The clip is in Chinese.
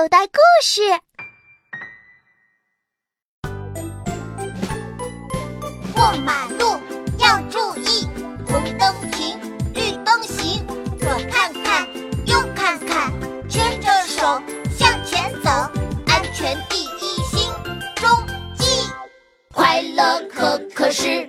口袋故事。过马路要注意，红灯停，绿灯行，左看看，右看看，牵着手向前走，安全第一，心中记，快乐可可是。